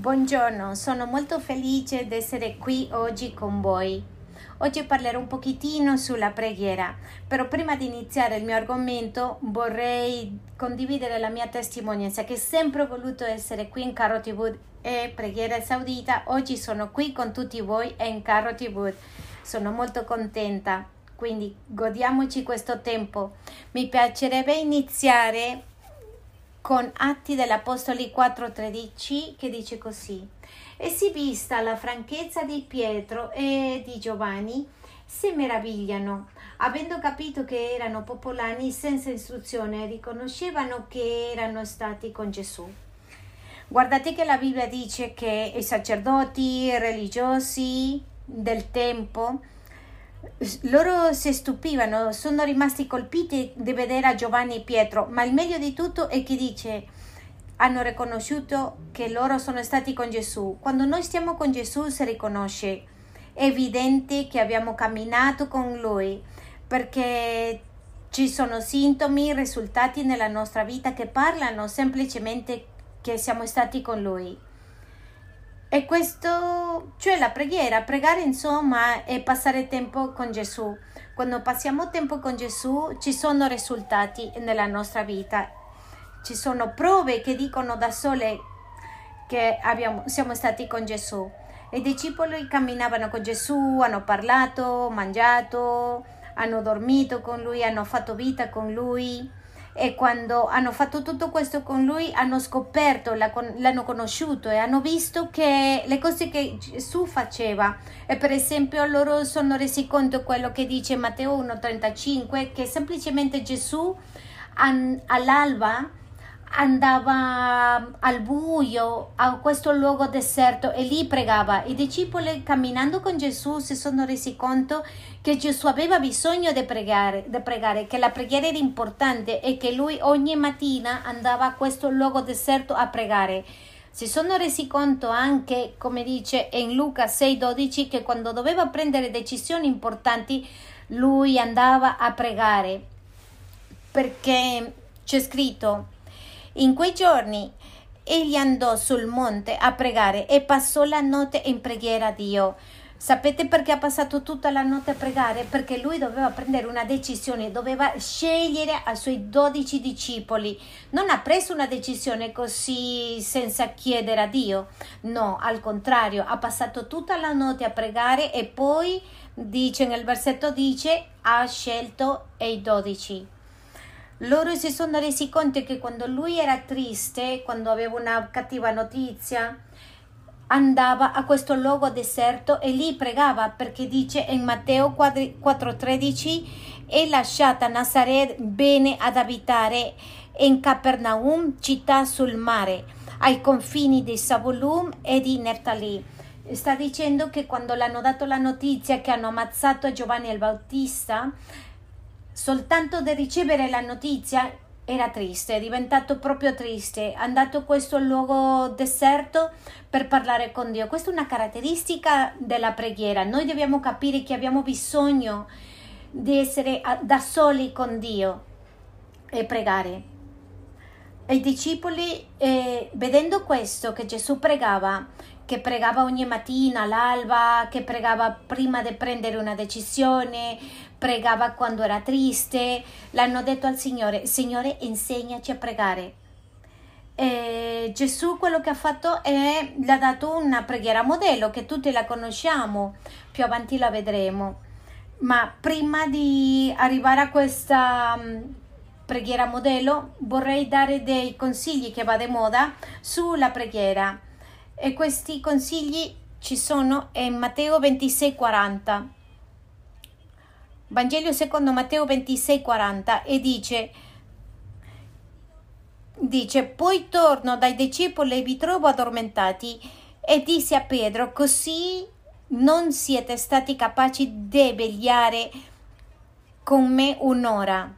Buongiorno, sono molto felice di essere qui oggi con voi. Oggi parlerò un pochettino sulla preghiera, però prima di iniziare il mio argomento vorrei condividere la mia testimonianza che sempre ho voluto essere qui in Carro TV e Preghiera Saudita. Oggi sono qui con tutti voi e in Carro TV. Sono molto contenta, quindi godiamoci questo tempo. Mi piacerebbe iniziare con Atti dell'Apostoli 4:13 che dice così. E si vista la franchezza di Pietro e di Giovanni, si meravigliano, avendo capito che erano popolani senza istruzione, riconoscevano che erano stati con Gesù. Guardate che la Bibbia dice che i sacerdoti i religiosi del tempo loro si stupivano, sono rimasti colpiti di vedere a Giovanni e Pietro, ma il meglio di tutto è che dice hanno riconosciuto che loro sono stati con Gesù. Quando noi stiamo con Gesù si riconosce, è evidente che abbiamo camminato con Lui, perché ci sono sintomi, risultati nella nostra vita che parlano semplicemente che siamo stati con Lui. E questo, cioè la preghiera, pregare insomma è passare tempo con Gesù. Quando passiamo tempo con Gesù ci sono risultati nella nostra vita, ci sono prove che dicono da sole che abbiamo, siamo stati con Gesù. I discepoli camminavano con Gesù, hanno parlato, mangiato, hanno dormito con lui, hanno fatto vita con lui e quando hanno fatto tutto questo con lui hanno scoperto, l'hanno conosciuto e hanno visto che le cose che Gesù faceva. E per esempio loro sono resi conto quello che dice Matteo 1,35 che semplicemente Gesù all'alba andava al buio a questo luogo deserto e lì pregava. I discepoli camminando con Gesù si sono resi conto che Gesù aveva bisogno di pregare, di pregare, che la preghiera era importante e che lui ogni mattina andava a questo luogo deserto a pregare. Si sono resi conto anche, come dice in Luca 6:12, che quando doveva prendere decisioni importanti lui andava a pregare perché c'è scritto in quei giorni egli andò sul monte a pregare e passò la notte in preghiera a Dio. Sapete perché ha passato tutta la notte a pregare? Perché lui doveva prendere una decisione, doveva scegliere ai suoi dodici discepoli. Non ha preso una decisione così senza chiedere a Dio. No, al contrario, ha passato tutta la notte a pregare e poi dice nel versetto dice ha scelto i dodici. Loro si sono resi conto che quando lui era triste, quando aveva una cattiva notizia, andava a questo luogo deserto e lì pregava perché dice in Matteo 4:13 e lasciata Nazaret bene ad abitare in Capernaum, città sul mare, ai confini di Savulum e di Neftali. Sta dicendo che quando l'hanno dato la notizia che hanno ammazzato Giovanni il Bautista, soltanto di ricevere la notizia era triste, è diventato proprio triste, è andato a questo luogo deserto per parlare con Dio. Questa è una caratteristica della preghiera. Noi dobbiamo capire che abbiamo bisogno di essere da soli con Dio e pregare. I discepoli, eh, vedendo questo, che Gesù pregava, che pregava ogni mattina all'alba, che pregava prima di prendere una decisione, pregava quando era triste, l'hanno detto al Signore, Signore insegnaci a pregare. E Gesù quello che ha fatto è, gli ha dato una preghiera modello che tutti la conosciamo, più avanti la vedremo. Ma prima di arrivare a questa mm, preghiera modello vorrei dare dei consigli che va di moda sulla preghiera e questi consigli ci sono in Matteo 26:40. Vangelo secondo Matteo 26:40 e dice dice poi torno dai discepoli e vi trovo addormentati e disse a Pietro così non siete stati capaci di vegliare con me un'ora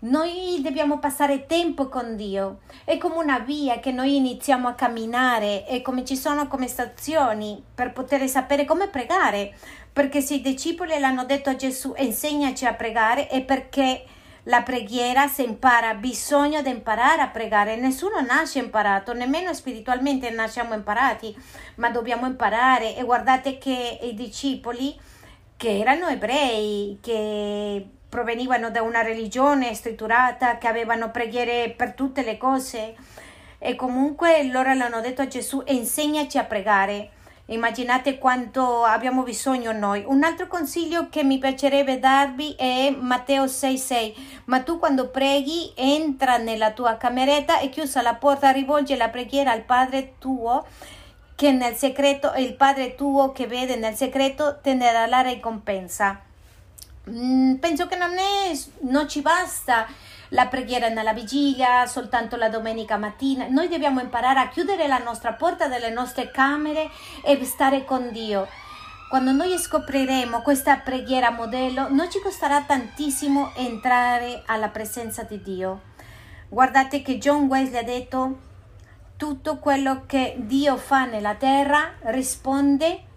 noi dobbiamo passare tempo con Dio, è come una via che noi iniziamo a camminare e come ci sono come stazioni per poter sapere come pregare, perché se i discepoli l'hanno detto a Gesù insegnaci a pregare è perché La preghiera si impara, bisogna di imparare a pregare. Nessuno nasce imparato, nemmeno spiritualmente nasciamo imparati, ma dobbiamo imparare. E guardate che i discepoli, che erano ebrei, che provenivano da una religione strutturata, che avevano preghiere per tutte le cose, e comunque loro l'hanno detto a Gesù, insegnaci a pregare. Immaginate quanto abbiamo bisogno noi. Un altro consiglio che mi piacerebbe darvi è Matteo 6,6. Ma tu quando preghi, entra nella tua cameretta e chiusa la porta, rivolge la preghiera al Padre tuo che nel segreto il Padre tuo che vede nel segreto te ne darà la ricompensa. Mm, penso che non, è, non ci basta la preghiera nella vigilia, soltanto la domenica mattina. Noi dobbiamo imparare a chiudere la nostra porta delle nostre camere e stare con Dio. Quando noi scopriremo questa preghiera modello, non ci costerà tantissimo entrare alla presenza di Dio. Guardate che John Wesley ha detto tutto quello che Dio fa nella terra risponde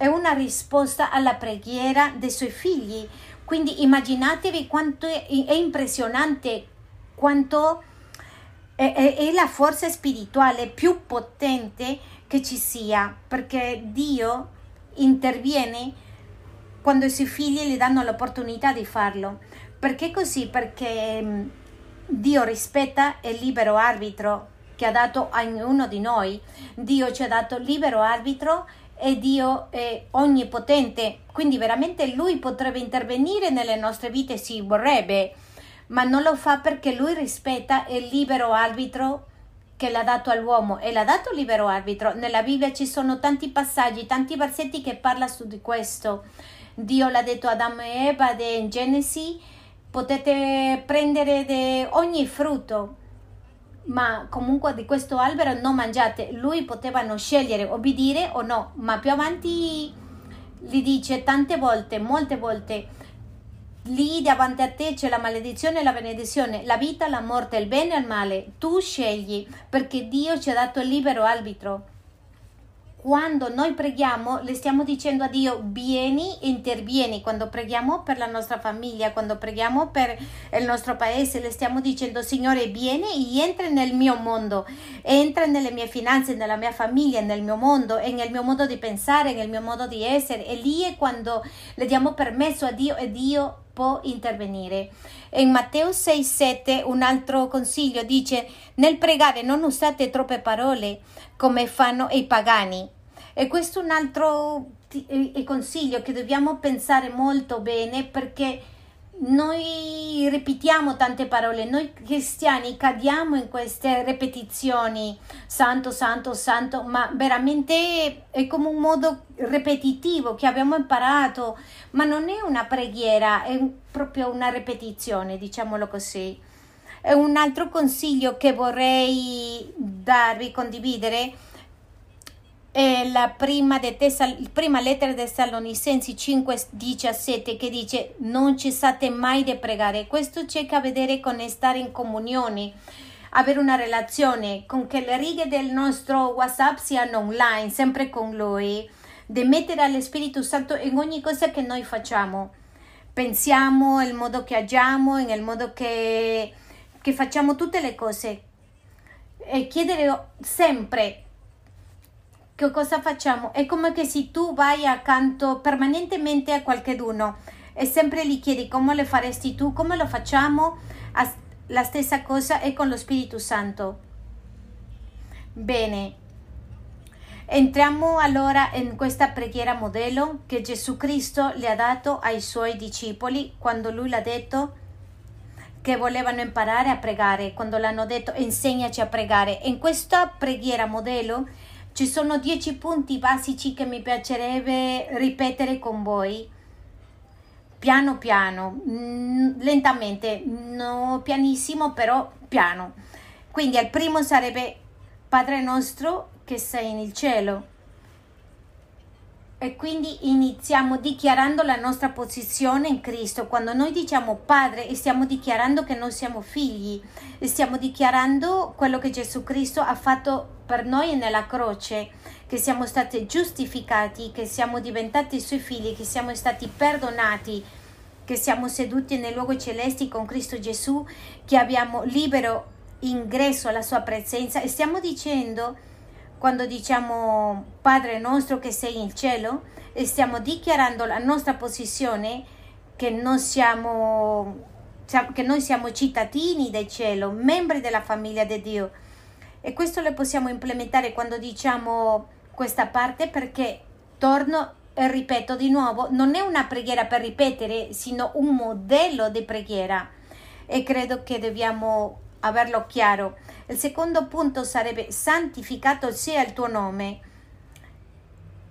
è una risposta alla preghiera dei suoi figli. Quindi immaginatevi quanto è, è impressionante, quanto è, è, è, la forza spirituale più potente che ci sia, perché Dio interviene quando i suoi figli gli danno l'opportunità di farlo. Perché così? Perché mm, Dio rispetta il libero arbitro che ha dato a ognuno di noi. Dio ci ha dato libero arbitro e Dio è onnipotente, quindi veramente Lui potrebbe intervenire nelle nostre vite, si vorrebbe, ma non lo fa perché Lui rispetta il libero arbitro che l'ha dato all'uomo e l'ha dato libero arbitro. Nella Bibbia ci sono tanti passaggi, tanti versetti che parlano su di questo. Dio l'ha detto ad Adamo e Eva in Genesi, potete prendere ogni frutto, ma comunque di questo albero non mangiate. Lui potevano scegliere obbedire o no, ma più avanti gli dice tante volte, molte volte, lì davanti a te c'è la maledizione e la benedizione, la vita, la morte, il bene e il male. Tu scegli perché Dio ci ha dato il libero arbitro quando noi preghiamo le stiamo dicendo a Dio vieni, intervieni, quando preghiamo per la nostra famiglia, quando preghiamo per il nostro paese, le stiamo dicendo Signore vieni e entra nel mio mondo, entra nelle mie finanze, nella mia famiglia, nel mio mondo, nel mio modo di pensare, nel mio modo di essere e lì è quando le diamo permesso a Dio e Dio può intervenire. In Matteo 6,7 un altro consiglio dice: Nel pregare non usate troppe parole come fanno i pagani. E questo è un altro consiglio che dobbiamo pensare molto bene perché noi ripetiamo tante parole, noi cristiani cadiamo in queste ripetizioni, santo, santo, santo, ma veramente è come un modo ripetitivo che abbiamo imparato, ma non è una preghiera, è proprio una ripetizione, diciamolo così. Un altro consiglio che vorrei darvi, condividere, è la prima, Tessal- prima lettera dei Salonicensi 5:17 che dice non cessate mai di pregare. Questo c'è a vedere con stare in comunione, avere una relazione, con che le righe del nostro WhatsApp siano online, sempre con Lui, di mettere allo Santo in ogni cosa che noi facciamo. Pensiamo, il modo che agiamo, nel modo che, che facciamo tutte le cose. E chiedere sempre che cosa facciamo? È come che se tu vai accanto permanentemente a qualcuno e sempre gli chiedi come lo faresti tu, come lo facciamo, la stessa cosa è con lo Spirito Santo. Bene, entriamo allora in questa preghiera modello che Gesù Cristo le ha dato ai suoi discepoli quando lui l'ha detto che volevano imparare a pregare, quando l'hanno detto insegnaci a pregare. In questa preghiera modello ci sono dieci punti basici che mi piacerebbe ripetere con voi. Piano piano, mm, lentamente, no pianissimo, però piano. Quindi il primo sarebbe Padre nostro che sei nel cielo. E quindi iniziamo dichiarando la nostra posizione in Cristo. Quando noi diciamo Padre, stiamo dichiarando che noi siamo figli, stiamo dichiarando quello che Gesù Cristo ha fatto per noi nella croce, che siamo stati giustificati, che siamo diventati suoi figli, che siamo stati perdonati, che siamo seduti nei luoghi celesti con Cristo Gesù, che abbiamo libero ingresso alla sua presenza e stiamo dicendo, quando diciamo Padre nostro che sei in cielo, stiamo dichiarando la nostra posizione che noi siamo, che noi siamo cittadini del cielo, membri della famiglia di Dio. E questo lo possiamo implementare quando diciamo questa parte perché torno e ripeto di nuovo, non è una preghiera per ripetere, sino un modello di preghiera e credo che dobbiamo averlo chiaro. Il secondo punto sarebbe santificato sia il tuo nome.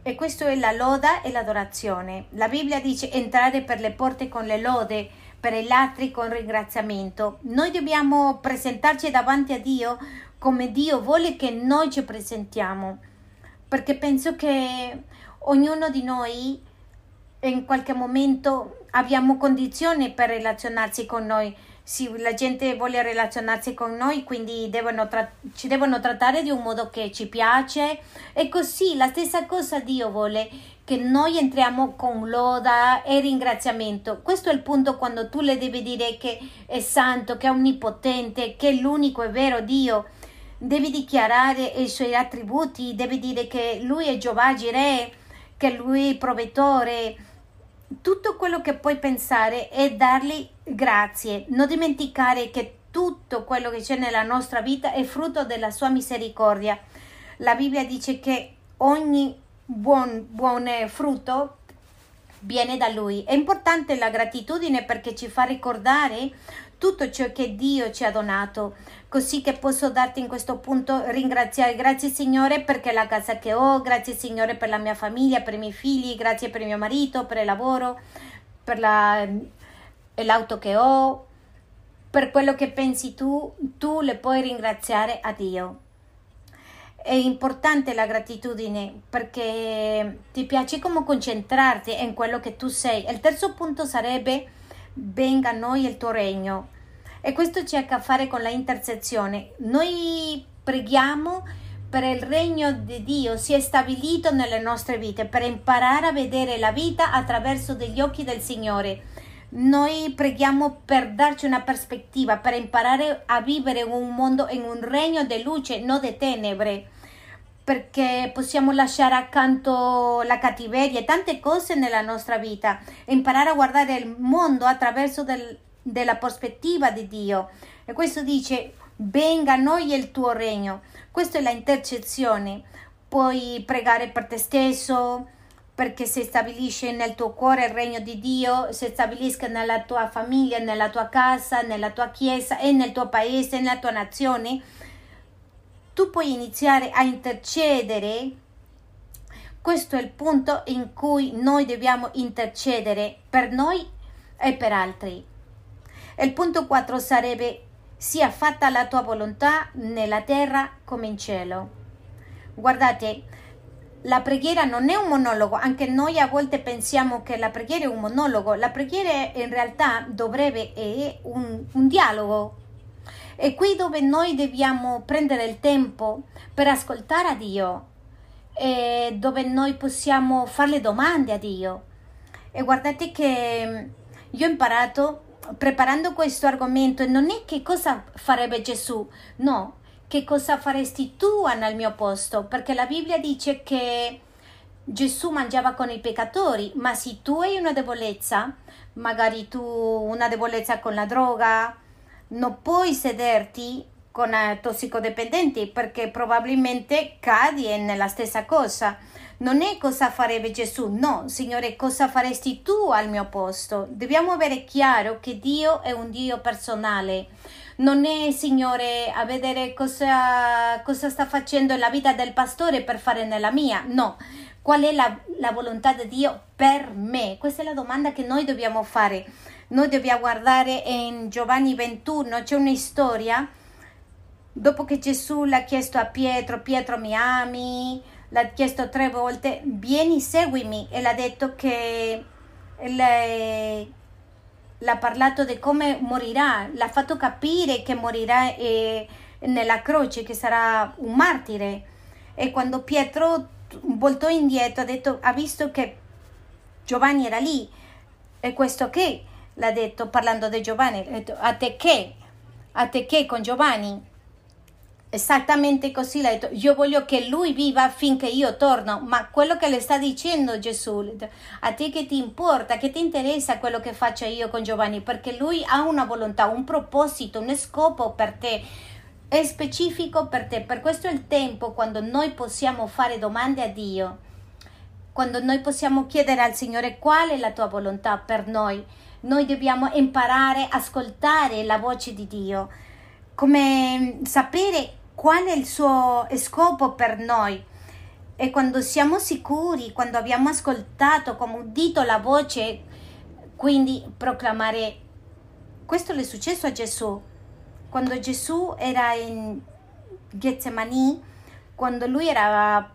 E questo è la loda e l'adorazione. La Bibbia dice entrare per le porte con le lode, per gli altri con ringraziamento. Noi dobbiamo presentarci davanti a Dio come Dio vuole che noi ci presentiamo, perché penso che ognuno di noi in qualche momento abbiamo condizioni per relazionarsi con noi sì, la gente vuole relazionarsi con noi, quindi devono tra- ci devono trattare di un modo che ci piace. E così la stessa cosa Dio vuole che noi entriamo con loda e ringraziamento. Questo è il punto quando tu le devi dire che è santo, che è onnipotente, che è l'unico e vero Dio. Devi dichiarare i suoi attributi, devi dire che lui è Giovanni Jireh, che lui è il provettore tutto quello che puoi pensare è dargli grazie, non dimenticare che tutto quello che c'è nella nostra vita è frutto della sua misericordia. La Bibbia dice che ogni buon, buon frutto viene da Lui. È importante la gratitudine perché ci fa ricordare tutto ciò che Dio ci ha donato, così che posso darti in questo punto ringraziare. Grazie Signore perché la casa che ho, grazie Signore per la mia famiglia, per i miei figli, grazie per mio marito, per il lavoro, per la, l'auto che ho, per quello che pensi tu, tu le puoi ringraziare a Dio. È importante la gratitudine perché ti piace come concentrarti in quello che tu sei. Il terzo punto sarebbe venga a noi il tuo regno. E questo c'è a che fare con la intercessione. Noi preghiamo per il regno di Dio sia stabilito nelle nostre vite, per imparare a vedere la vita attraverso degli occhi del Signore. Noi preghiamo per darci una prospettiva, per imparare a vivere in un mondo, in un regno di luce, non di tenebre perché possiamo lasciare accanto la cattiveria e tante cose nella nostra vita, imparare a guardare il mondo attraverso del, della prospettiva di Dio. E questo dice, venga a noi il tuo regno. Questa è l'intercessione. Puoi pregare per te stesso, perché si stabilisce nel tuo cuore il regno di Dio, si stabilisca nella tua famiglia, nella tua casa, nella tua chiesa e nel tuo paese, nella tua nazione tu puoi iniziare a intercedere. Questo è il punto in cui noi dobbiamo intercedere per noi e per altri. Il punto 4 sarebbe sia fatta la tua volontà nella terra come in cielo. Guardate, la preghiera non è un monologo, anche noi a volte pensiamo che la preghiera è un monologo, la preghiera in realtà dovrebbe essere un, un dialogo. È qui dove noi dobbiamo prendere il tempo per ascoltare a Dio, dove noi possiamo fare le domande a Dio. E guardate che mm, io ho imparato preparando questo argomento non è che cosa farebbe Gesù, no, che cosa faresti tu al mio posto, perché la Bibbia dice che Gesù mangiava con i peccatori, ma se tu hai una debolezza, magari tu una debolezza con la droga, non puoi sederti con eh, tossicodipendenti perché probabilmente cadi nella stessa cosa. Non è cosa farebbe Gesù, no, Signore, cosa faresti tu al mio posto? Dobbiamo avere chiaro che Dio è un Dio personale. Non è, Signore, a vedere cosa, cosa sta facendo la vita del pastore per fare nella mia. No, qual è la, la volontà di Dio per me? Questa è la domanda che noi dobbiamo fare. Noi dobbiamo guardare in Giovanni 21, c'è una storia. Dopo che Gesù l'ha chiesto a Pietro, Pietro mi ami, l'ha chiesto tre volte, vieni, seguimi, e l'ha detto che le, l'ha parlato di come morirà, l'ha fatto capire che morirà eh, nella croce, che sarà un martire. E quando Pietro voltò indietro, ha detto, ha visto che Giovanni era lì, e questo che? l'ha detto parlando di Giovanni, detto a te che, a te che con Giovanni Esattamente così l'ha detto. Io voglio che lui viva finché io torno. Ma quello che le sta dicendo Gesù, a te che ti importa, che ti interessa quello che faccio io con Giovanni, perché lui ha una volontà, un proposito, un scopo per te. È specifico per te. Per questo è il tempo quando noi possiamo fare domande a Dio. Quando noi possiamo chiedere al Signore qual è la tua volontà per noi. Noi dobbiamo imparare a ascoltare la voce di Dio come sapere qual è il suo scopo per noi. E quando siamo sicuri, quando abbiamo ascoltato, come udito la voce, quindi proclamare. Questo è successo a Gesù. Quando Gesù era in Getsemani, quando lui era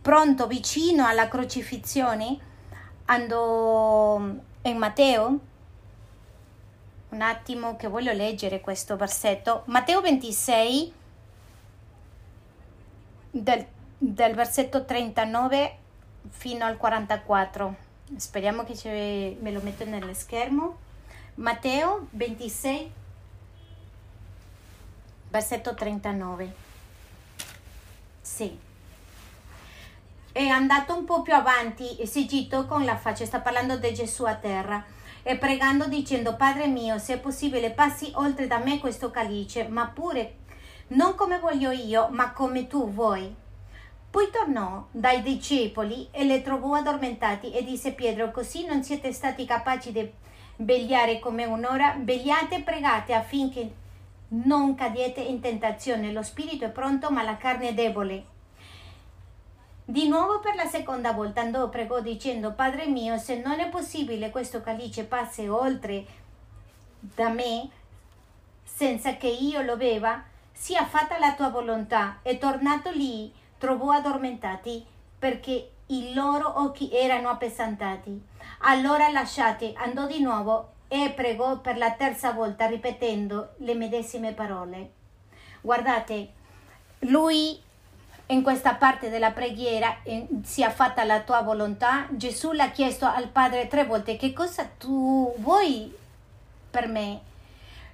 pronto, vicino alla crocifissione, andò in Matteo. Un attimo che voglio leggere questo versetto. Matteo 26, del, del versetto 39 fino al 44. Speriamo che ce, me lo metto nello schermo. Matteo 26, versetto 39. Sì. È andato un po' più avanti e si gitò con la faccia, sta parlando di Gesù a terra, e pregando dicendo, Padre mio, se è possibile, passi oltre da me questo calice, ma pure non come voglio io, ma come tu vuoi. Poi tornò dai discepoli e le trovò addormentati e disse Pietro, così non siete stati capaci di vegliare come un'ora, vegliate e pregate affinché non cadiete in tentazione. Lo spirito è pronto, ma la carne è debole. Di nuovo per la seconda volta andò, pregò dicendo, Padre mio, se non è possibile questo calice passi oltre da me senza che io lo beva, sia fatta la tua volontà. E tornato lì, trovò addormentati perché i loro occhi erano appesantati. Allora lasciate, andò di nuovo e pregò per la terza volta ripetendo le medesime parole. Guardate, lui in questa parte della preghiera sia fatta la tua volontà. Gesù l'ha chiesto al Padre tre volte che cosa tu vuoi per me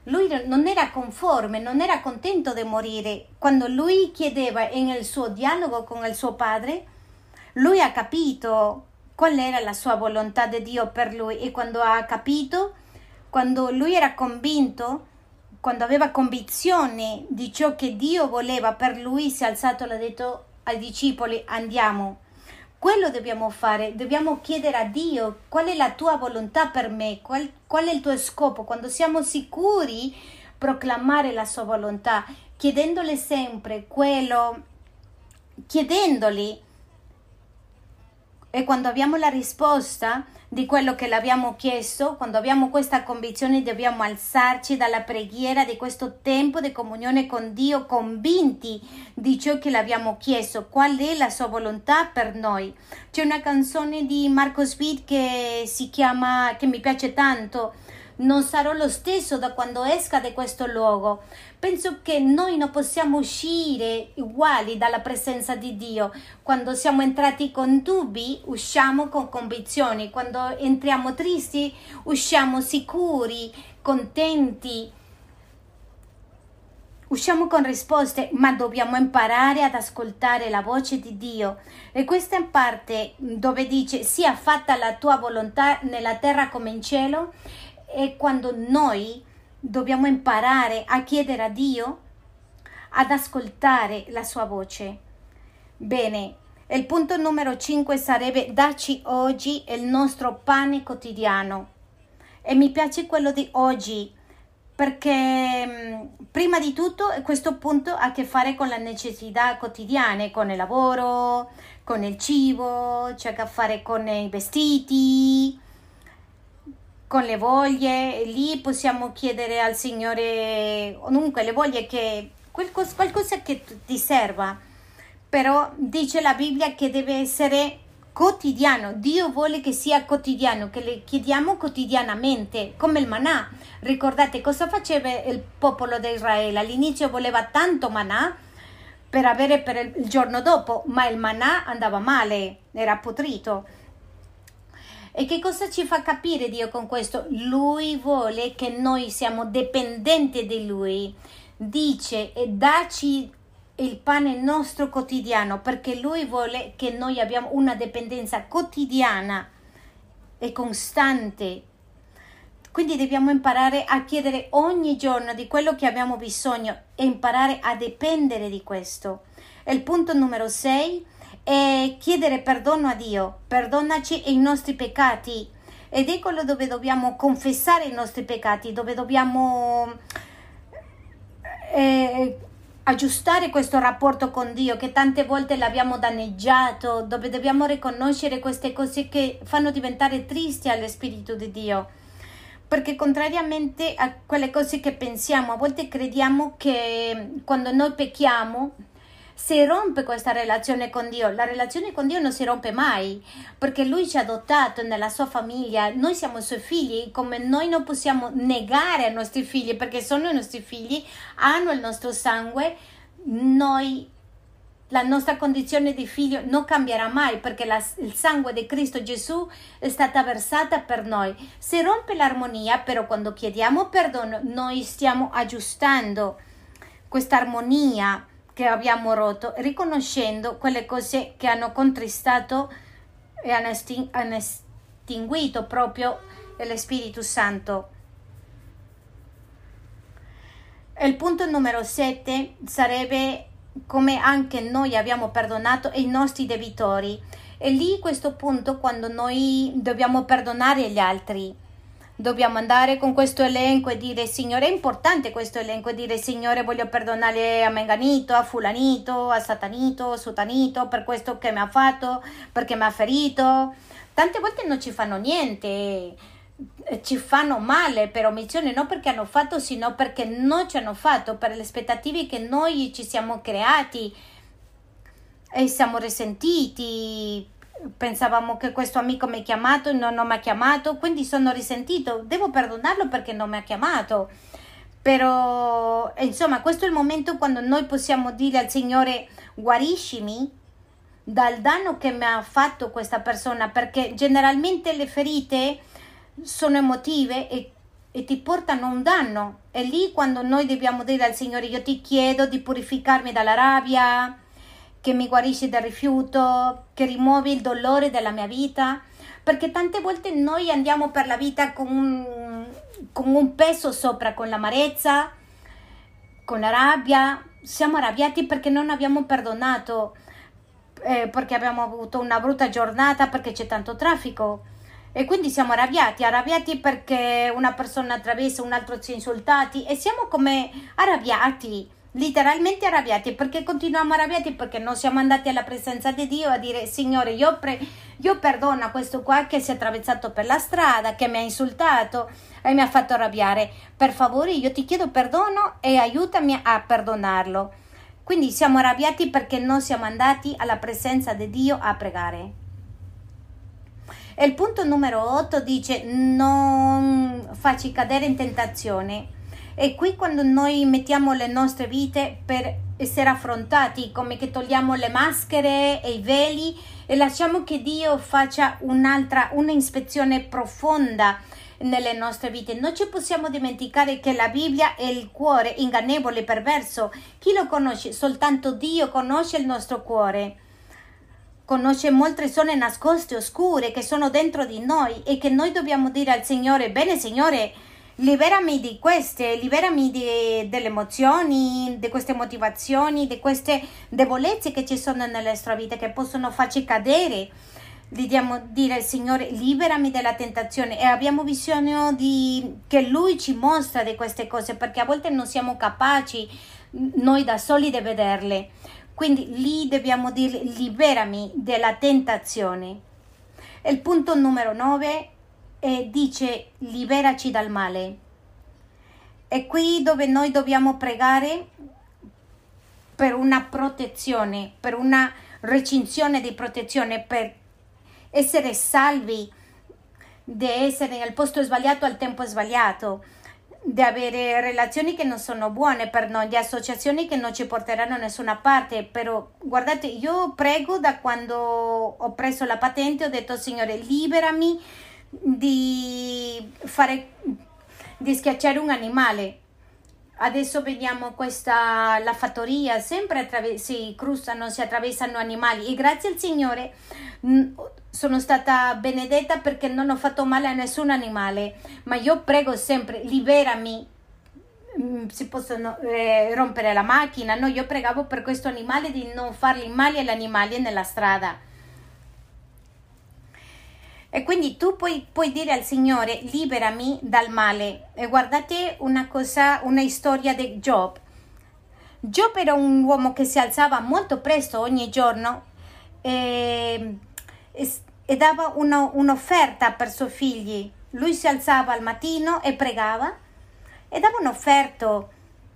lui non era conforme, non era contento di morire. Quando lui chiedeva nel suo dialogo con il suo padre, lui ha capito qual era la sua volontà di Dio per lui e quando ha capito, quando lui era convinto, quando aveva convinzione di ciò che Dio voleva per lui, si è alzato e ha detto ai discepoli andiamo quello dobbiamo fare, dobbiamo chiedere a Dio qual è la tua volontà per me, qual, qual è il tuo scopo. Quando siamo sicuri, proclamare la sua volontà, chiedendole sempre quello, chiedendoli. E quando abbiamo la risposta, di quello che l'abbiamo chiesto, quando abbiamo questa convinzione dobbiamo alzarci dalla preghiera di questo tempo di comunione con Dio, convinti di ciò che l'abbiamo chiesto, qual è la sua volontà per noi. C'è una canzone di Marco Witt che si chiama, che mi piace tanto, non sarò lo stesso da quando esca da questo luogo. Penso che noi non possiamo uscire uguali dalla presenza di Dio. Quando siamo entrati con dubbi, usciamo con convinzioni. Quando entriamo tristi, usciamo sicuri, contenti. Usciamo con risposte, ma dobbiamo imparare ad ascoltare la voce di Dio. E questa è parte dove dice sia fatta la tua volontà nella terra come in cielo è quando noi dobbiamo imparare a chiedere a Dio ad ascoltare la sua voce. Bene, il punto numero 5 sarebbe darci oggi il nostro pane quotidiano. E mi piace quello di oggi perché mm, prima di tutto questo punto ha a che fare con le necessità quotidiane, con il lavoro, con il cibo, c'è a che fare con i vestiti, con le voglie, lì possiamo chiedere al Signore, comunque le voglie che qualcosa, qualcosa che ti serva, però dice la Bibbia che deve essere quotidiano, Dio vuole che sia quotidiano, che le chiediamo quotidianamente, come il manà. Ricordate cosa faceva il popolo di Israele? All'inizio voleva tanto manà per avere per il giorno dopo, ma il manà andava male, era potrito E che cosa ci fa capire Dio con questo? Lui vuole che noi siamo dipendenti di Lui. Dice e dacci il pane nostro quotidiano perché Lui vuole che noi abbiamo una dipendenza quotidiana e costante. Quindi dobbiamo imparare a chiedere ogni giorno di quello che abbiamo bisogno e imparare a dipendere di questo. Il punto numero 6 è chiedere perdono a Dio, perdonaci i nostri peccati ed quello dove dobbiamo confessare i nostri peccati, dove dobbiamo eh, aggiustare questo rapporto con Dio che tante volte l'abbiamo danneggiato, dove dobbiamo riconoscere queste cose che fanno diventare tristi allo Spirito di Dio. Perché contrariamente a quelle cose che pensiamo, a volte crediamo che quando noi pecchiamo si rompe questa relazione con Dio. La relazione con Dio non si rompe mai perché Lui ci ha adottato nella sua famiglia, noi siamo i suoi figli, come noi non possiamo negare ai nostri figli perché sono i nostri figli, hanno il nostro sangue, noi la nostra condizione di figlio non cambierà mai perché la, il sangue di Cristo Gesù è stata versata per noi. Si rompe l'armonia, però quando chiediamo perdono noi stiamo aggiustando questa armonia che abbiamo rotto, riconoscendo quelle cose che hanno contristato e hanno, esting- hanno estinguito proprio lo Spirito Santo. Il punto numero 7 sarebbe come anche noi abbiamo perdonato i nostri debitori. E lì questo punto quando noi dobbiamo perdonare gli altri dobbiamo andare con questo elenco e dire Signore è importante questo elenco e dire Signore voglio perdonare a Menganito, a Fulanito, a Satanito, a Sutanito per questo che mi ha fatto, perché mi ha ferito. Tante volte non ci fanno niente, eh, ci fanno male per omissione, non perché hanno fatto, sino perché non ci hanno fatto, per le aspettative che noi ci siamo creati e siamo risentiti pensavamo che questo amico mi ha chiamato e non, mi ha chiamato, quindi sono risentito, devo perdonarlo perché non mi ha chiamato. Però, insomma, questo è il momento quando noi possiamo dire al Signore guariscimi dal danno che mi ha fatto questa persona, perché generalmente le ferite sono emotive e, e ti portano un danno. E lì quando noi dobbiamo dire al Signore io ti chiedo di purificarmi dalla rabbia, che mi guarisci dal rifiuto, che rimuovi il dolore della mia vita, perché tante volte noi andiamo per la vita con un, con un peso sopra, con l'amarezza, con la rabbia, siamo arrabbiati perché non abbiamo perdonato, eh, perché abbiamo avuto una brutta giornata, perché c'è tanto traffico. E quindi siamo arrabbiati, arrabbiati perché una persona attraversa, un altro ci ha insultati e siamo come arrabbiati letteralmente arrabbiati perché continuiamo arrabbiati? Perché non siamo andati alla presenza di Dio a dire Signore io, pre- io perdono a questo qua che si è attraversato per la strada che mi ha insultato e mi ha fatto arrabbiare. Per favore io ti chiedo perdono e aiutami a perdonarlo. Quindi siamo arrabbiati perché non siamo andati alla presenza di Dio a pregare. E il punto numero 8 dice non facci cadere in tentazione e qui quando noi mettiamo le nostre vite per essere affrontati, come che togliamo le maschere e i veli e lasciamo che Dio faccia un'altra, un'ispezione profonda nelle nostre vite. Non ci possiamo dimenticare che la Bibbia è il cuore ingannevole e perverso. Chi lo conosce? Soltanto Dio conosce il nostro cuore. Conosce molte zone nascoste, oscure, che sono dentro di noi e che noi dobbiamo dire al Signore, bene Signore, liberami di queste, liberami di, delle emozioni, di queste motivazioni, di queste debolezze che ci sono nella nostra vita che possono farci cadere. Dobbiamo dire al Signore liberami dalla tentazione e abbiamo bisogno di, che Lui ci mostra di queste cose perché a volte non siamo capaci noi da soli di vederle. Quindi lì dobbiamo dire liberami dalla tentazione. Il punto numero 9 e dice liberaci dal male. È qui dove noi dobbiamo pregare per una protezione, per una recinzione di protezione, per essere salvi di essere al posto sbagliato al tempo sbagliato. di avere relazioni che non sono buone per noi, di associazioni che non ci porteranno da nessuna parte. Però guardate, io prego da quando ho preso la patente, ho detto Signore, liberami di fare di schiacciare un animale. Adesso vediamo questa la fattoria, sempre attraver- si cruzano, si attraversano animali e grazie al Signore sono stata benedetta perché non ho fatto male a nessun animale, ma io prego sempre, liberami, mm, si possono eh, rompere la macchina, no? Io pregavo per questo animale di non fargli male agli animali nella strada. E quindi tu puoi, puoi, dire al Signore, liberami dal male. E guardate una cosa, una storia di Job. Job era un uomo che si alzava molto presto ogni giorno e, e, e dava una, un'offerta per i suoi figli. Lui si alzava al mattino e pregava e dava un'offerta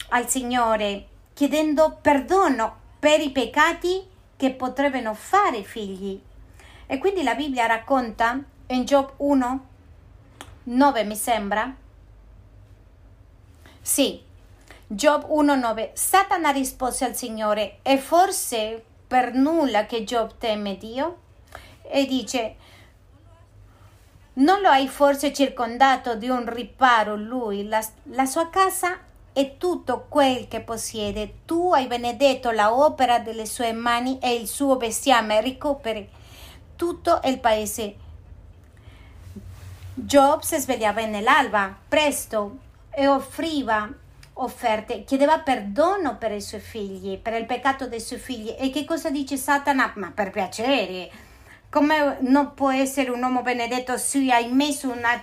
al Signore chiedendo perdono per i peccati che potrebbero fare i figli. E quindi la Bibbia racconta in Job 1, 9 mi sembra. Sì, Job 1, 9. Satana rispose al Signore, è forse per nulla che Job teme Dio? E dice, non lo hai forse circondato di un riparo lui, la, la sua casa e tutto quel che possiede. Tu hai benedetto la opera delle sue mani e il suo bestiame ricopre tutto il paese. Job si svegliava nell'alba, presto, e offriva offerte, chiedeva perdono per i suoi figli, per il peccato dei suoi figli. E che cosa dice Satana? Ma per piacere, come non può essere un uomo benedetto se hai messo una,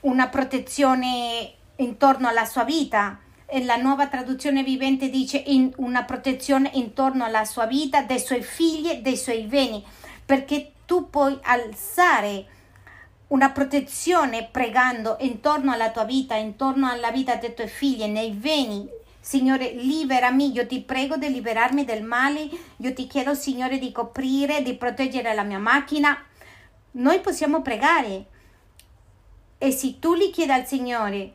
una protezione intorno alla sua vita? E la nuova traduzione vivente dice in una protezione intorno alla sua vita, dei suoi figli, dei suoi beni perché tu puoi alzare una protezione pregando intorno alla tua vita, intorno alla vita dei tuoi figli, nei beni. Signore, liberami, io ti prego di liberarmi del male, io ti chiedo, Signore, di coprire, di proteggere la mia macchina. Noi possiamo pregare e se tu li chiedi al Signore,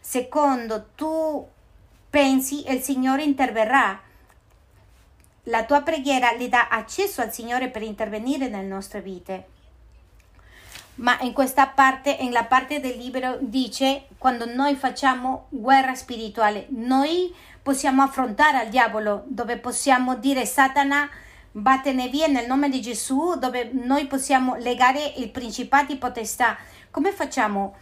secondo tu pensi, il Signore interverrà la tua preghiera gli dà accesso al Signore per intervenire nelle nostre vite. Ma in questa parte, nella parte del libro, dice quando noi facciamo guerra spirituale, noi possiamo affrontare il diavolo, dove possiamo dire Satana, vattene via nel nome di Gesù, dove noi possiamo legare i principati potestà. Come facciamo?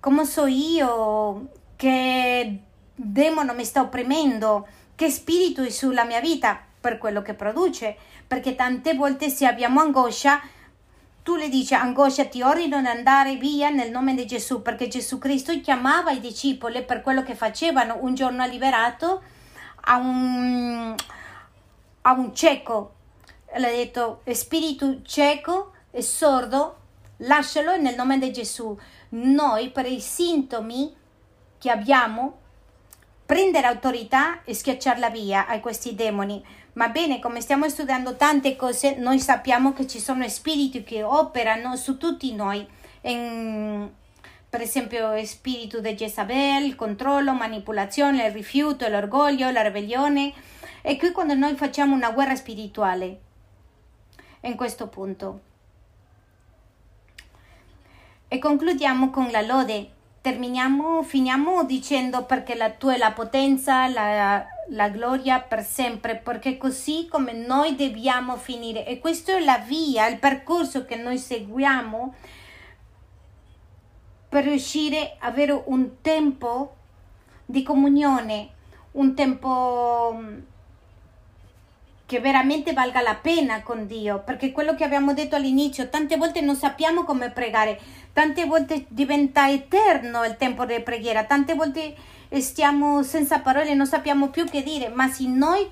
Come so io che demono mi sta opprimendo? Che spirito è sulla mia vita? Per quello che produce, perché tante volte se abbiamo angoscia, tu le dici angoscia ti ordino di andare via nel nome di Gesù, perché Gesù Cristo chiamava i discepoli per quello che facevano. Un giorno ha liberato a un, a un cieco, le ha detto spirito cieco e sordo, lascialo nel nome di Gesù. Noi per i sintomi che abbiamo prendere autorità e schiacciarla via a questi demoni Ma bene, come stiamo studiando tante cose, noi sappiamo che ci sono spiriti che operano su tutti noi. In, per esempio, spirito di Jezabel, controllo, manipolazione, il rifiuto, l'orgoglio, la ribellione. E qui quando noi facciamo una guerra spirituale, in questo punto. E concludiamo con la lode. Terminiamo, finiamo dicendo perché la tua è la potenza, la, la gloria per sempre, perché così come noi dobbiamo finire. E questa è la via, il percorso che noi seguiamo per riuscire ad avere un tempo di comunione, un tempo mm, che veramente valga la pena con Dio, perché quello che abbiamo detto all'inizio, tante volte non sappiamo come pregare, tante volte diventa eterno il tempo di preghiera, tante volte stiamo senza parole, non sappiamo più che dire, ma se noi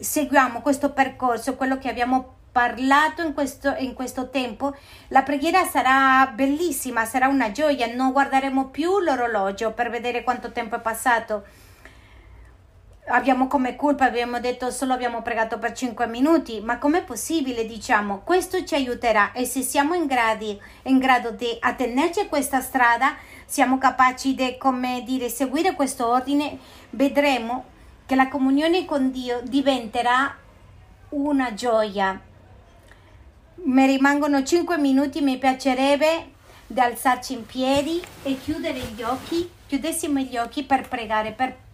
seguiamo questo percorso, quello che abbiamo parlato in questo, in questo tempo, la preghiera sarà bellissima, sarà una gioia, non guarderemo più l'orologio per vedere quanto tempo è passato. Abbiamo come colpa, abbiamo detto solo abbiamo pregato per 5 minuti, ma com'è possibile, diciamo, questo ci aiuterà e se siamo in, gradi, in grado di attenerci a questa strada, siamo capaci di, come dire, seguire questo ordine, vedremo che la comunione con Dio diventerà una gioia. Mi rimangono 5 minuti, mi piacerebbe di alzarci in piedi e chiudere gli occhi, chiudessimo gli occhi per pregare, per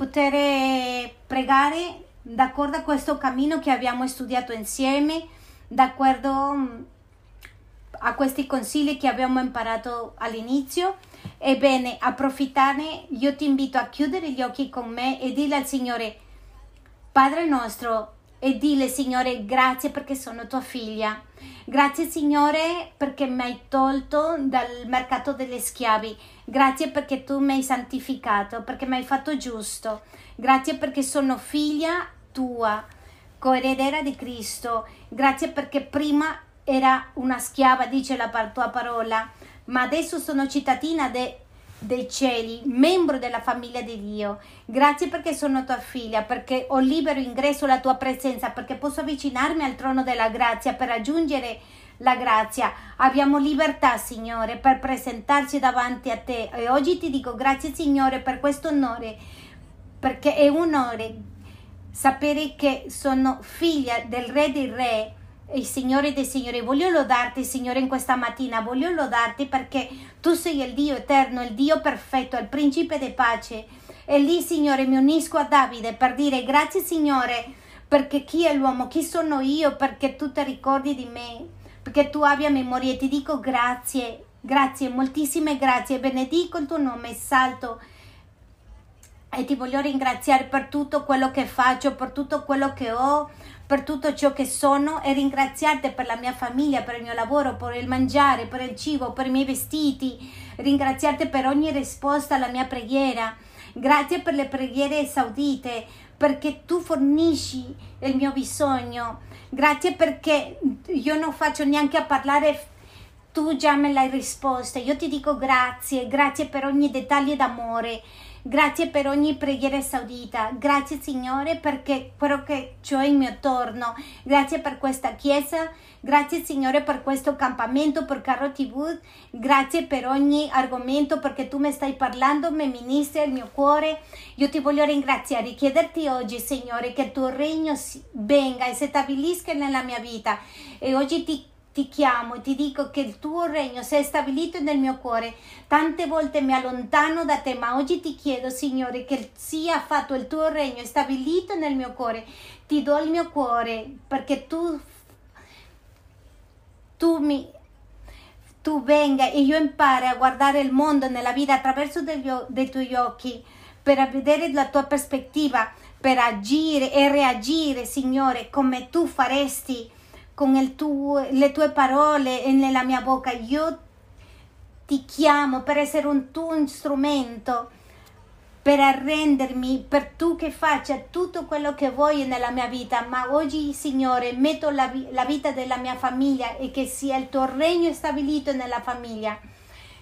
poter pregare d'accordo a questo cammino che abbiamo studiato insieme, d'accordo mm, a questi consigli che abbiamo imparato all'inizio. Ebbene, approfittarne, io ti invito a chiudere gli occhi con me e dire al Signore, Padre nostro, e dile Signore grazie perché sono tua figlia. Grazie Signore perché mi hai tolto dal mercato degli schiavi. Grazie perché tu mi hai santificato, perché mi hai fatto giusto. Grazie perché sono figlia tua, coeredera di Cristo. Grazie perché prima era una schiava, dice la tua parola, ma adesso sono cittadina de, dei cieli, membro della famiglia di Dio. Grazie perché sono tua figlia, perché ho libero ingresso alla tua presenza, perché posso avvicinarmi al trono della grazia per raggiungere la grazia. Abbiamo libertà, Signore, per presentarci davanti a te. E oggi ti dico grazie, Signore, per questo onore, perché è un onore sapere che sono figlia del Re dei Re il Signore dei Signori. Voglio lodarti, Signore, in questa mattina. Voglio lodarti perché tu sei il Dio eterno, il Dio perfetto, il principe di pace. E lì, Signore, mi unisco a Davide per dire grazie, Signore, perché chi è l'uomo, chi sono io, perché tu ti ricordi di me, perché tu abbia memoria. E ti dico grazie, grazie, moltissime grazie. Benedico il tuo nome, salto. E ti voglio ringraziare per tutto quello che faccio, per tutto quello che ho, per tutto ciò che sono e ringraziarti per la mia famiglia, per il mio lavoro, per il mangiare, per il cibo, per i miei vestiti, ringraziarti per ogni risposta alla mia preghiera. Grazie per le preghiere esaudite, perché tu fornisci il mio bisogno. Grazie perché io non faccio neanche a parlare, tu già me l'hai risposta. Io ti dico grazie, grazie per ogni dettaglio d'amore. Grazie per ogni preghiera esaudita. Grazie Signore perché quello che ho in mio torno. Grazie per questa chiesa. Grazie Signore per questo campamento, per Carro TV. Grazie per ogni argomento perché tu mi stai parlando, mi ministri il mio cuore. Io ti voglio ringraziare e chiederti oggi Signore che il tuo regno venga e si stabilisca nella mia vita. E oggi ti ti chiamo e ti dico che il tuo regno sia stabilito nel mio cuore. Tante volte mi allontano da te, ma oggi ti chiedo, Signore, che sia fatto il tuo regno stabilito nel mio cuore. Ti do il mio cuore perché tu, tu mi tu venga e io impari a guardare il mondo nella vita attraverso dei tuoi occhi per vedere la tua prospettiva, per agire e reagire, Signore, come tu faresti con tuo, le tue parole nella mia bocca. Io ti chiamo per essere un tuo strumento, per arrendermi, per tu che faccia tutto quello che vuoi nella mia vita. Ma oggi, Signore, metto la, la vita della mia famiglia e che sia il tuo regno stabilito nella famiglia.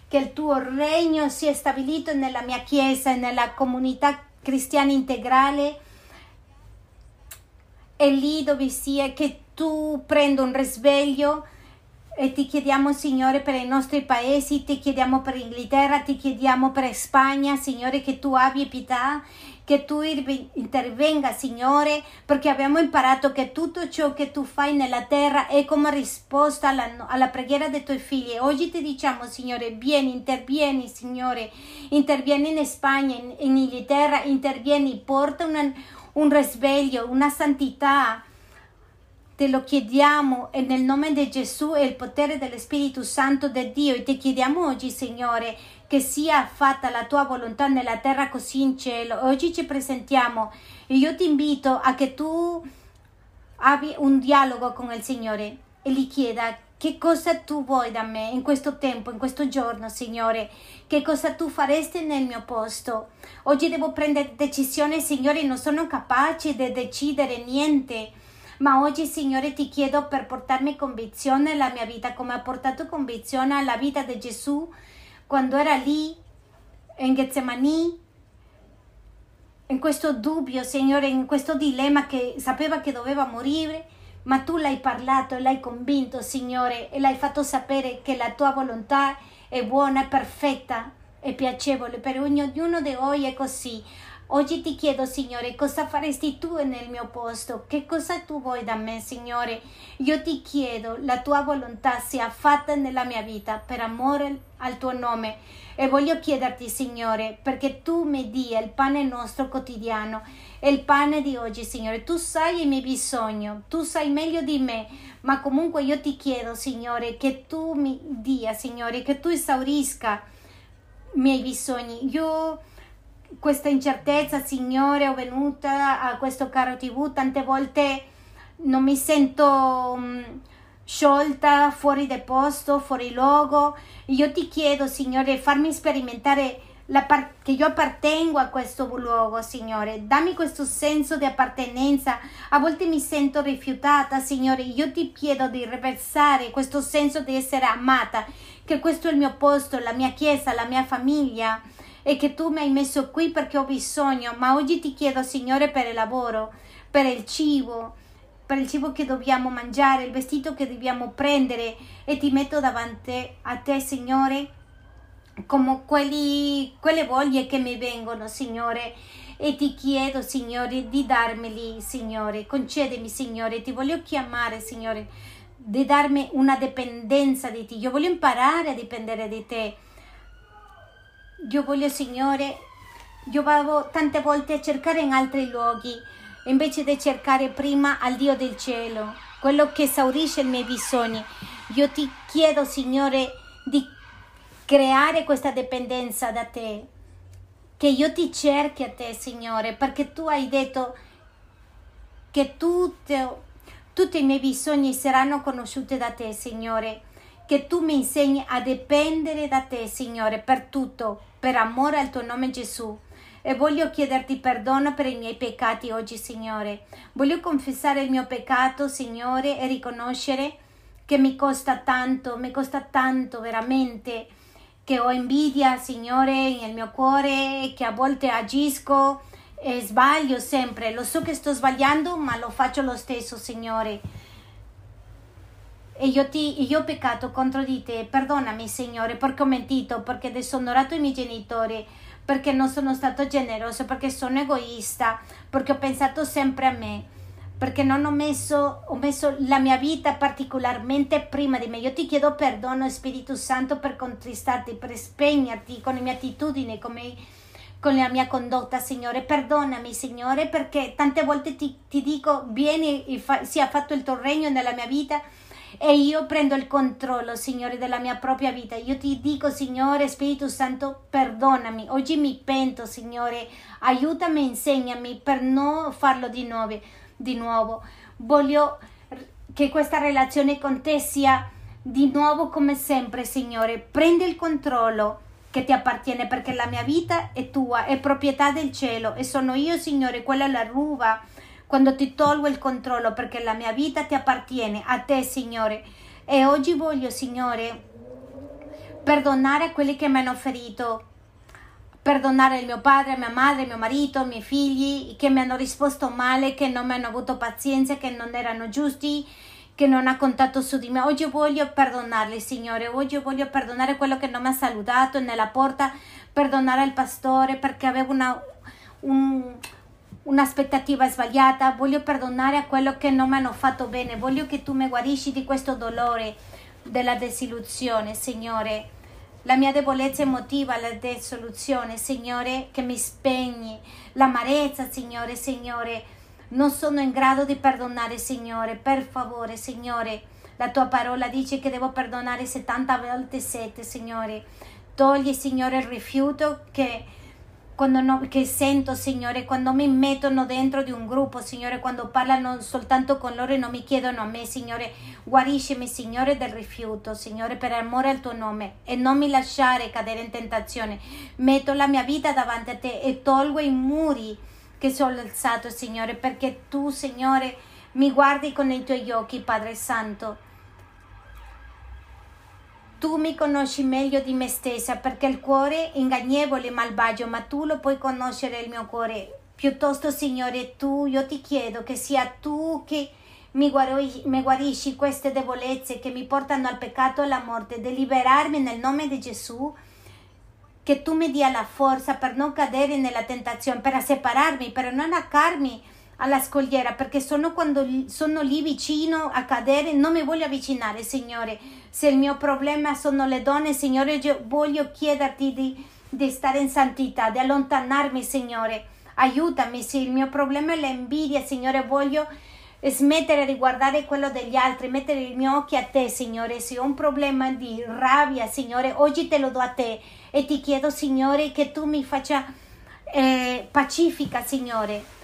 Che il tuo regno sia stabilito nella mia chiesa e nella comunità cristiana integrale e lì dove sia che tu prendi un risveglio e ti chiediamo Signore per i nostri paesi, ti chiediamo per Inghilterra, ti chiediamo per Spagna, Signore che tu abbia pietà, che tu intervenga Signore, perché abbiamo imparato che tutto ciò che tu fai nella terra è come risposta alla, alla preghiera dei tuoi figli. Oggi ti diciamo Signore, vieni, intervieni Signore, intervieni in Spagna, in, in Inghilterra, intervieni, porta una, un risveglio, una santità, Te lo chiediamo nel nome di Gesù e il potere dello Spirito Santo di Dio e ti chiediamo oggi, Signore, che sia fatta la tua volontà nella terra così in cielo. Oggi ci presentiamo e io ti invito a che tu abbi un dialogo con il Signore e gli chieda che cosa tu vuoi da me in questo tempo, in questo giorno, Signore? Che cosa tu faresti nel mio posto? Oggi devo prendere decisioni, Signore, non sono capace di decidere niente. Ma oggi, Signore, ti chiedo per portarmi convinzione nella mia vita, come ha portato convinzione alla vita di Gesù quando era lì in Getsemani in questo dubbio, Signore, in questo dilemma che sapeva che doveva morire, ma tu l'hai parlato e l'hai convinto, Signore, e l'hai fatto sapere che la tua volontà è buona, perfetta e piacevole per ognuno di noi è così. Oggi ti chiedo, Signore, cosa faresti tu nel mio posto? Che cosa tu vuoi da me, Signore? Io ti chiedo, la tua volontà sia fatta nella mia vita per amore al tuo nome. E voglio chiederti, Signore, perché tu mi dia il pane nostro quotidiano, il pane di oggi, Signore. Tu sai i miei bisogni, tu sai meglio di me, ma comunque io ti chiedo, Signore, che tu mi dia, Signore, che tu esaurisca i miei bisogni. Io questa incertezza, Signore, ho venuta a questo caro TV, tante volte non mi sento um, sciolta, fuori del posto, fuori luogo. Io ti chiedo, Signore, farmi sperimentare par- che io appartengo a questo luogo, Signore. Dammi questo senso di appartenenza. A volte mi sento rifiutata, Signore. Io ti chiedo di riversare questo senso di essere amata, che questo è il mio posto, la mia chiesa, la mia famiglia e che tu mi hai messo qui perché ho bisogno, ma oggi ti chiedo, Signore, per il lavoro, per il cibo, per il cibo che dobbiamo mangiare, il vestito che dobbiamo prendere e ti metto davanti a te, Signore, come quelli, quelle voglie che mi vengono, Signore. E ti chiedo, Signore, di darmeli, Signore. Concedemi, Signore. Ti voglio chiamare, Signore, di darmi una dipendenza di te. Io voglio imparare a dipendere di te io voglio, Signore, io vado tante volte a cercare in altri luoghi, invece di cercare prima al Dio del cielo, quello che esaurisce i miei bisogni. Io ti chiedo, Signore, di creare questa dipendenza da te, che io ti cerchi a te, Signore, perché tu hai detto che tutte, tutti i miei bisogni saranno conosciuti da te, Signore. Che tu mi insegni a dipendere da te, Signore, per tutto, per amore al tuo nome Gesù. E voglio chiederti perdono per i miei peccati oggi, Signore. Voglio confessare il mio peccato, Signore, e riconoscere che mi costa tanto, mi costa tanto veramente, che ho invidia, Signore, nel mio cuore, che a volte agisco e sbaglio sempre. Lo so che sto sbagliando, ma lo faccio lo stesso, Signore e io, ti, io ho peccato contro di te, perdonami Signore perché ho mentito, perché ho disonorato i miei genitori, perché non sono stato generoso, perché sono egoista, perché ho pensato sempre a me, perché non ho messo, ho messo la mia vita particolarmente prima di me. Io ti chiedo perdono Spirito Santo per contristarti, per spegnerti con le mie attitudini, con, me, con la mia condotta, Signore. Perdonami, Signore, perché tante volte ti, ti dico, vieni fa, sia fatto il tuo regno nella mia vita e io prendo il controllo, Signore, della mia propria vita. Io ti dico, Signore, Spirito Santo, perdonami. Oggi mi pento, Signore, aiutami, insegnami per non farlo di nuovo. Di nuovo. Voglio che questa relazione con te sia di nuovo come sempre, Signore. Prendi il controllo che ti appartiene perché la mia vita è tua, è proprietà del cielo e sono io, Signore, quella la ruba quando ti tolgo il controllo perché la mia vita ti appartiene a te, Signore. E oggi voglio, Signore, perdonare quelli che mi hanno ferito, perdonare il mio padre, mia madre, mio marito, i miei figli che mi hanno risposto male, che non mi hanno avuto pazienza, che non erano giusti, che non ha contato su di me. Oggi voglio perdonarli, Signore. Oggi voglio perdonare quello che non mi ha salutato nella porta, perdonare il pastore perché avevo una, un, un'aspettativa sbagliata, voglio perdonare a quello che non mi hanno fatto bene, voglio che tu mi guarisci di questo dolore, della desillusione, Signore. La mia debolezza emotiva, la desillusione, Signore, che mi spegni, l'amarezza, Signore, Signore. Non sono in grado di perdonare, Signore, per favore, Signore. La tua parola dice che devo perdonare 70 volte 7, Signore. Togli, Signore, il rifiuto che quando no, che sento, Signore, quando mi mettono dentro di un gruppo, Signore, quando parlano soltanto con loro e non mi chiedono a me, Signore, guariscimi, Signore, del rifiuto, Signore, per amore al tuo nome e non mi lasciare cadere in tentazione. Metto la mia vita davanti a te e tolgo i muri che sono alzato, Signore, perché tu, Signore, mi guardi con i tuoi occhi, Padre Santo tu mi conosci meglio di me stessa perché il cuore è ingannevole e malvagio, ma tu lo puoi conoscere il mio cuore. Piuttosto, Signore, tu, io ti chiedo che sia tu che mi, guarisci, mi guarisci queste debolezze che mi portano al peccato e alla morte, di liberarmi nel nome di Gesù, che tu mi dia la forza per non cadere nella tentazione, per separarmi, per non attaccarmi alla scogliera, perché sono quando sono lì vicino a cadere, non mi voglio avvicinare, Signore. Se il mio problema sono le donne, Signore, io voglio chiederti di, di stare in santità, di allontanarmi, Signore. Aiutami, se il mio problema è l'invidia, Signore, voglio smettere di guardare quello degli altri, mettere i miei occhi a te, Signore. Se ho un problema di rabbia, Signore, oggi te lo do a te e ti chiedo, Signore, che tu mi faccia eh, pacifica, Signore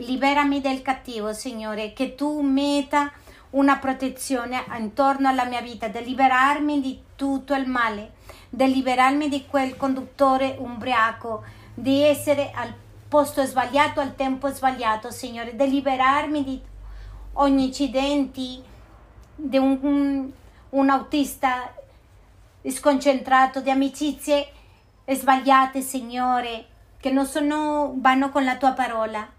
Liberami dal cattivo, Signore, che tu metta una protezione intorno alla mia vita, di liberarmi di tutto il male, di liberarmi di quel conduttore ubriaco, di essere al posto sbagliato al tempo sbagliato, Signore, di liberarmi di ogni incidente, di un, un, un autista sconcentrato, di amicizie sbagliate, Signore, che non sono, vanno con la tua parola.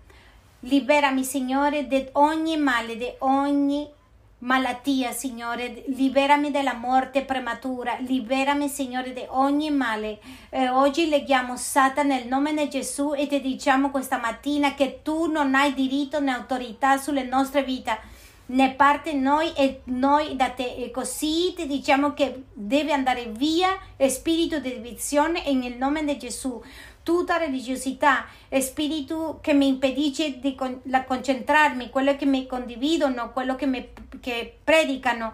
Liberami, Signore, di ogni male, di ogni malattia, Signore. Liberami dalla morte prematura. Liberami, Signore, di ogni male. E oggi leghiamo Satana nel nome di Gesù e ti diciamo questa mattina che tu non hai diritto né autorità sulle nostre vite ne parte noi e noi da te e così ti diciamo che deve andare via spirito di divisione nel nome di Gesù tutta religiosità, spirito che mi impedisce di con- concentrarmi, quello che mi condividono, quello che, mi, che predicano.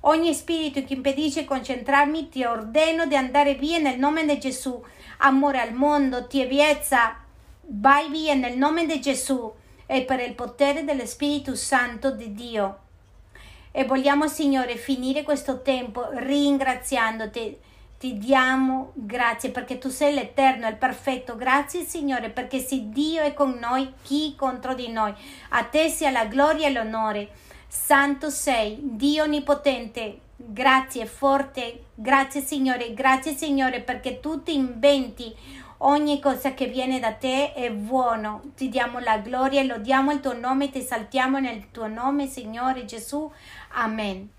Ogni spirito che impedisce di concentrarmi, ti ordeno di andare via nel nome di Gesù. Amore al mondo, tibiezza, vai via nel nome di Gesù e per il potere dello Spirito Santo di Dio. E vogliamo, Signore, finire questo tempo ringraziandoti ti diamo grazie perché tu sei l'Eterno, il perfetto. Grazie Signore perché se Dio è con noi, chi contro di noi? A te sia la gloria e l'onore. Santo sei, Dio onnipotente. Grazie forte, grazie Signore, grazie Signore perché tu ti inventi ogni cosa che viene da te è buono. Ti diamo la gloria e lodiamo il tuo nome, ti saltiamo nel tuo nome, Signore Gesù. Amen.